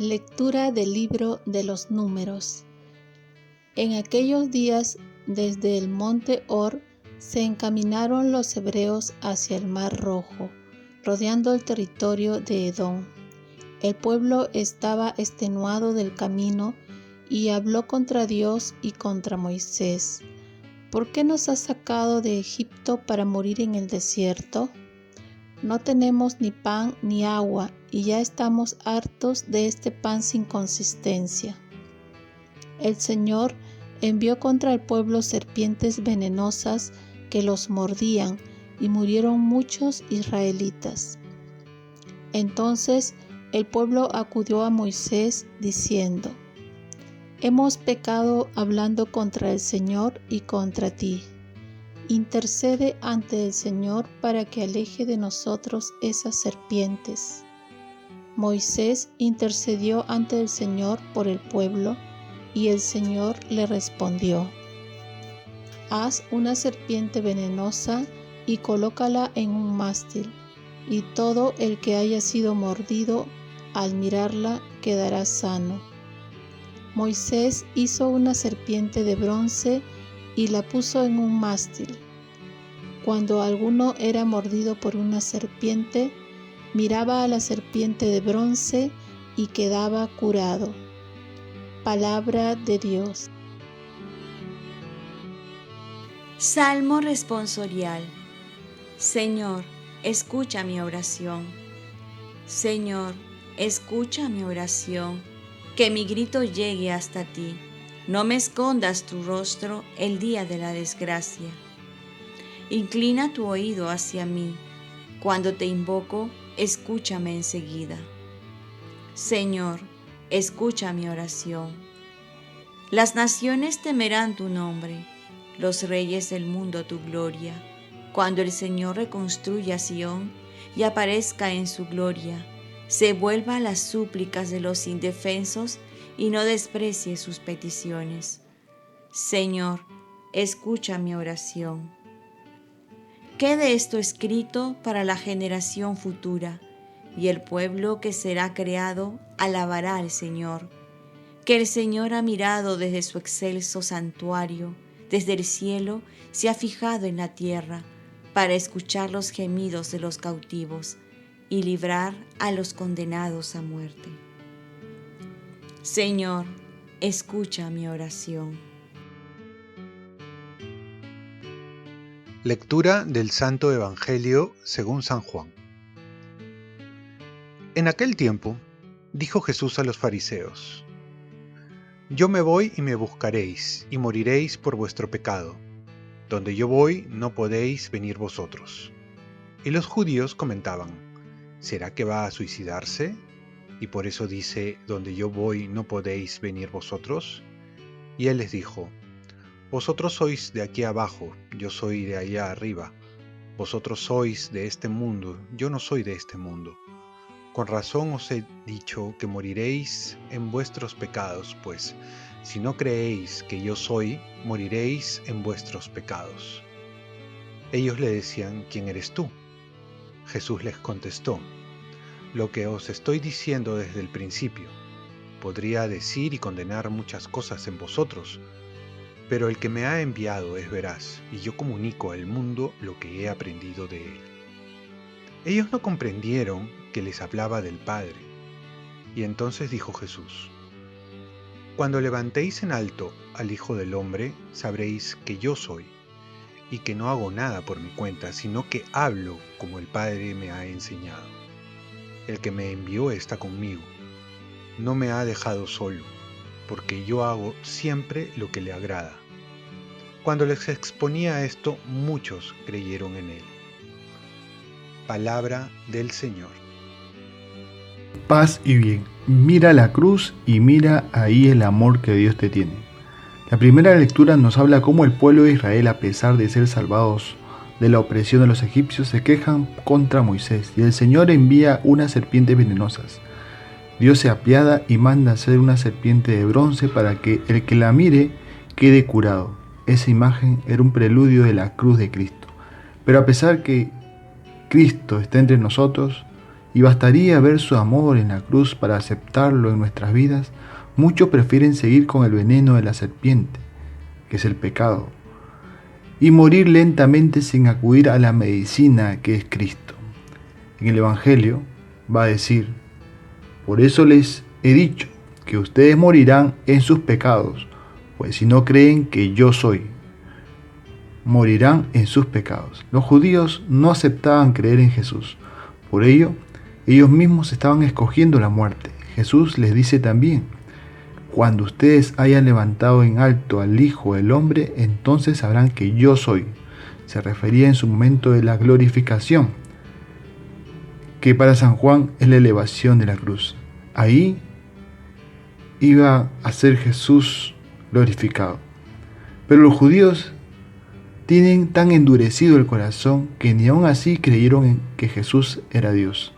Lectura del libro de los números. En aquellos días, desde el monte Or, se encaminaron los hebreos hacia el mar Rojo, rodeando el territorio de Edom. El pueblo estaba extenuado del camino y habló contra Dios y contra Moisés. ¿Por qué nos has sacado de Egipto para morir en el desierto? No tenemos ni pan ni agua y ya estamos hartos de este pan sin consistencia. El Señor envió contra el pueblo serpientes venenosas que los mordían y murieron muchos israelitas. Entonces el pueblo acudió a Moisés diciendo, Hemos pecado hablando contra el Señor y contra ti intercede ante el Señor para que aleje de nosotros esas serpientes. Moisés intercedió ante el Señor por el pueblo y el Señor le respondió, Haz una serpiente venenosa y colócala en un mástil, y todo el que haya sido mordido al mirarla quedará sano. Moisés hizo una serpiente de bronce y la puso en un mástil. Cuando alguno era mordido por una serpiente, miraba a la serpiente de bronce y quedaba curado. Palabra de Dios. Salmo responsorial. Señor, escucha mi oración. Señor, escucha mi oración, que mi grito llegue hasta ti. No me escondas tu rostro el día de la desgracia. Inclina tu oído hacia mí. Cuando te invoco, escúchame enseguida. Señor, escucha mi oración. Las naciones temerán tu nombre, los reyes del mundo tu gloria, cuando el Señor reconstruya Sión y aparezca en su gloria, se vuelva a las súplicas de los indefensos y no desprecie sus peticiones. Señor, escucha mi oración. Quede esto escrito para la generación futura, y el pueblo que será creado alabará al Señor, que el Señor ha mirado desde su excelso santuario, desde el cielo se ha fijado en la tierra, para escuchar los gemidos de los cautivos y librar a los condenados a muerte. Señor, escucha mi oración. Lectura del Santo Evangelio según San Juan. En aquel tiempo, dijo Jesús a los fariseos, Yo me voy y me buscaréis, y moriréis por vuestro pecado. Donde yo voy, no podéis venir vosotros. Y los judíos comentaban, ¿será que va a suicidarse? y por eso dice, donde yo voy no podéis venir vosotros? Y él les dijo, vosotros sois de aquí abajo, yo soy de allá arriba. Vosotros sois de este mundo, yo no soy de este mundo. Con razón os he dicho que moriréis en vuestros pecados, pues si no creéis que yo soy, moriréis en vuestros pecados. Ellos le decían, ¿quién eres tú? Jesús les contestó, lo que os estoy diciendo desde el principio. Podría decir y condenar muchas cosas en vosotros, pero el que me ha enviado es veraz, y yo comunico al mundo lo que he aprendido de él. Ellos no comprendieron que les hablaba del Padre, y entonces dijo Jesús, Cuando levantéis en alto al Hijo del Hombre, sabréis que yo soy, y que no hago nada por mi cuenta, sino que hablo como el Padre me ha enseñado. El que me envió está conmigo. No me ha dejado solo, porque yo hago siempre lo que le agrada. Cuando les exponía esto, muchos creyeron en él. Palabra del Señor. Paz y bien. Mira la cruz y mira ahí el amor que Dios te tiene. La primera lectura nos habla cómo el pueblo de Israel, a pesar de ser salvados de la opresión de los egipcios se quejan contra Moisés y el Señor envía unas serpientes venenosas. Dios se apiada y manda hacer una serpiente de bronce para que el que la mire quede curado. Esa imagen era un preludio de la cruz de Cristo. Pero a pesar que Cristo está entre nosotros y bastaría ver su amor en la cruz para aceptarlo en nuestras vidas, muchos prefieren seguir con el veneno de la serpiente, que es el pecado, y morir lentamente sin acudir a la medicina que es Cristo. En el Evangelio va a decir, por eso les he dicho que ustedes morirán en sus pecados, pues si no creen que yo soy, morirán en sus pecados. Los judíos no aceptaban creer en Jesús, por ello ellos mismos estaban escogiendo la muerte. Jesús les dice también, cuando ustedes hayan levantado en alto al Hijo del Hombre, entonces sabrán que yo soy. Se refería en su momento de la glorificación, que para San Juan es la elevación de la cruz. Ahí iba a ser Jesús glorificado. Pero los judíos tienen tan endurecido el corazón que ni aun así creyeron que Jesús era Dios.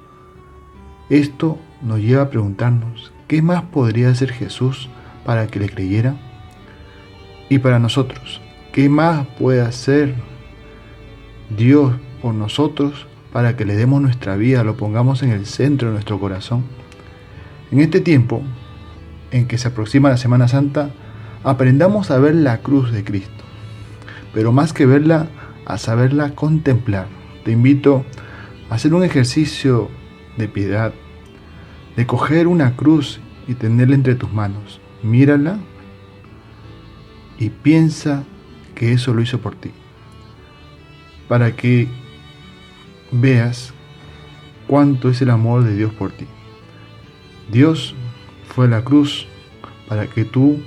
Esto nos lleva a preguntarnos, ¿qué más podría hacer Jesús para que le creyera? Y para nosotros, ¿qué más puede hacer Dios por nosotros para que le demos nuestra vida, lo pongamos en el centro de nuestro corazón? En este tiempo en que se aproxima la Semana Santa, aprendamos a ver la cruz de Cristo, pero más que verla, a saberla contemplar. Te invito a hacer un ejercicio de piedad, de coger una cruz y tenerla entre tus manos. Mírala y piensa que eso lo hizo por ti. Para que veas cuánto es el amor de Dios por ti. Dios fue a la cruz para que tú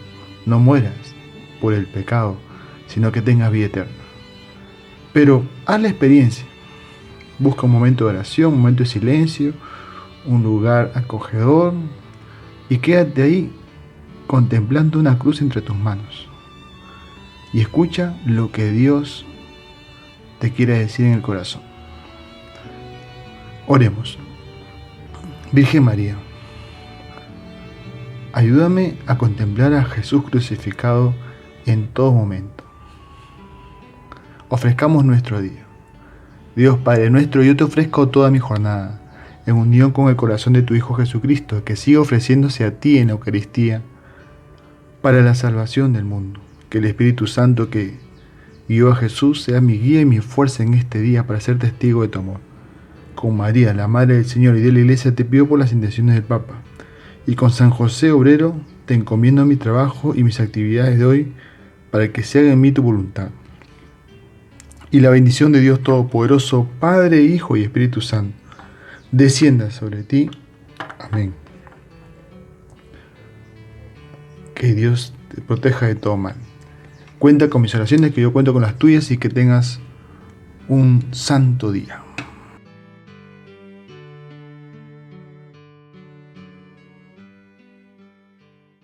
no mueras por el pecado, sino que tengas vida eterna. Pero haz la experiencia. Busca un momento de oración, un momento de silencio, un lugar acogedor y quédate ahí contemplando una cruz entre tus manos. Y escucha lo que Dios te quiere decir en el corazón. Oremos. Virgen María, ayúdame a contemplar a Jesús crucificado en todo momento. Ofrezcamos nuestro día. Dios Padre nuestro, yo te ofrezco toda mi jornada en unión con el corazón de tu Hijo Jesucristo, que sigue ofreciéndose a ti en la Eucaristía para la salvación del mundo. Que el Espíritu Santo que guió a Jesús sea mi guía y mi fuerza en este día para ser testigo de tu amor. Con María, la Madre del Señor y de la Iglesia, te pido por las intenciones del Papa. Y con San José Obrero, te encomiendo mi trabajo y mis actividades de hoy para que se haga en mí tu voluntad. Y la bendición de Dios Todopoderoso, Padre, Hijo y Espíritu Santo descienda sobre ti. Amén. Que Dios te proteja de todo mal. Cuenta con mis oraciones, que yo cuento con las tuyas y que tengas un santo día.